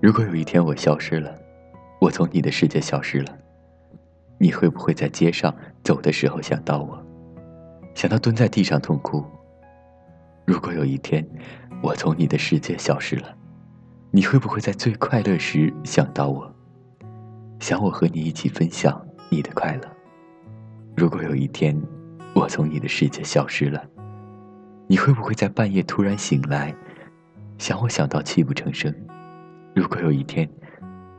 如果有一天我消失了，我从你的世界消失了，你会不会在街上走的时候想到我，想到蹲在地上痛哭？如果有一天我从你的世界消失了，你会不会在最快乐时想到我，想我和你一起分享你的快乐？如果有一天我从你的世界消失了，你会不会在半夜突然醒来，想我想到泣不成声？如果有一天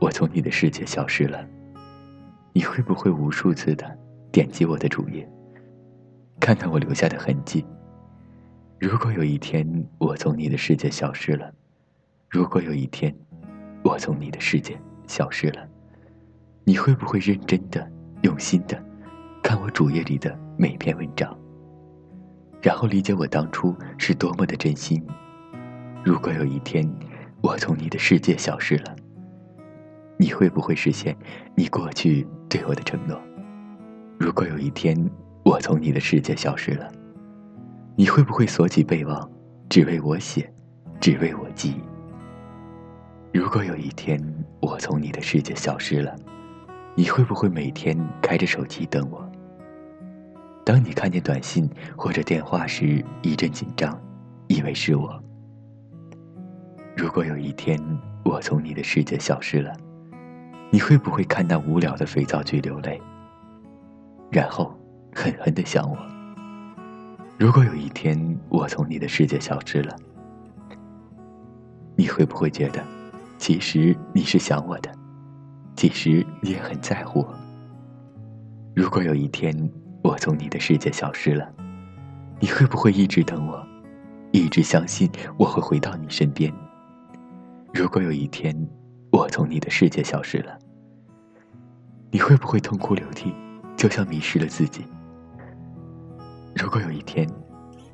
我从你的世界消失了，你会不会无数次的点击我的主页，看看我留下的痕迹？如果有一天我从你的世界消失了，如果有一天我从你的世界消失了，你会不会认真的、用心的看我主页里的每篇文章？然后理解我当初是多么的真心。如果有一天我从你的世界消失了，你会不会实现你过去对我的承诺？如果有一天我从你的世界消失了，你会不会锁起备忘，只为我写，只为我记？如果有一天我从你的世界消失了，你会不会每天开着手机等我？当你看见短信或者电话时，一阵紧张，以为是我。如果有一天我从你的世界消失了，你会不会看那无聊的肥皂剧流泪，然后狠狠的想我？如果有一天我从你的世界消失了，你会不会觉得，其实你是想我的，其实你也很在乎我？如果有一天，我从你的世界消失了，你会不会一直等我，一直相信我会回到你身边？如果有一天我从你的世界消失了，你会不会痛哭流涕，就像迷失了自己？如果有一天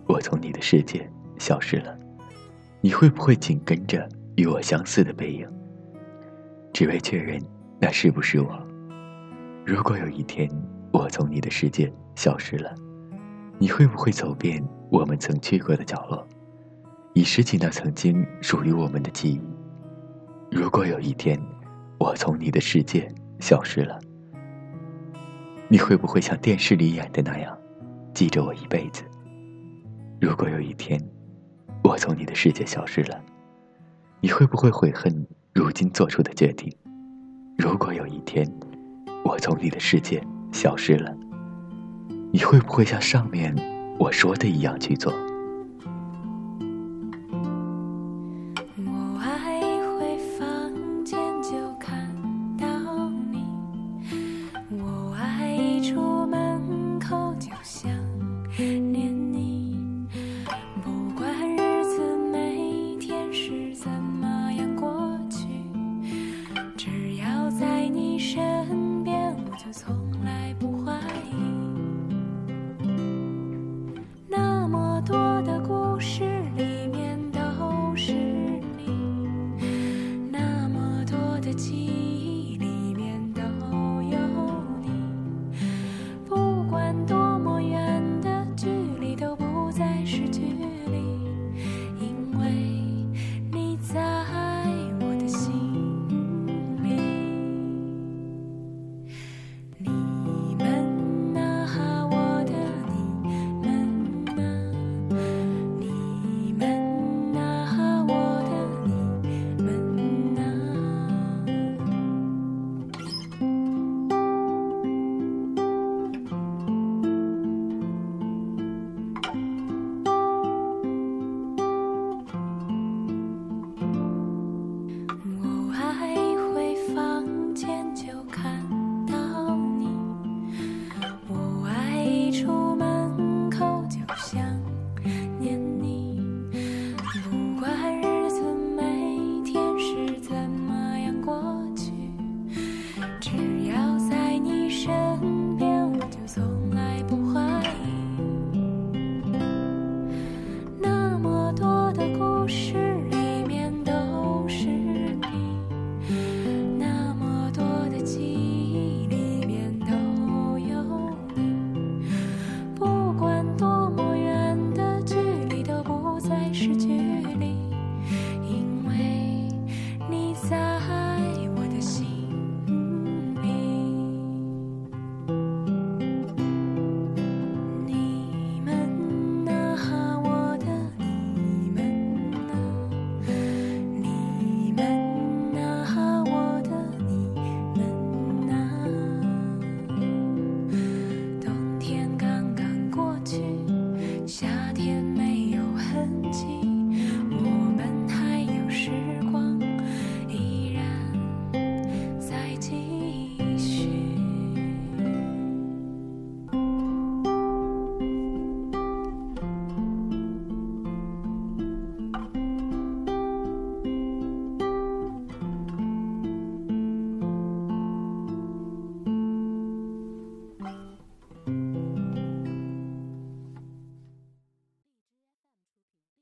我从你的世界消失了，你会不会紧跟着与我相似的背影，只为确认那是不是我？如果有一天，我从你的世界消失了，你会不会走遍我们曾去过的角落，以拾起那曾经属于我们的记忆？如果有一天我从你的世界消失了，你会不会像电视里演的那样记着我一辈子？如果有一天我从你的世界消失了，你会不会悔恨如今做出的决定？如果有一天我从你的世界，消失了，你会不会像上面我说的一样去做？夏天没有痕迹。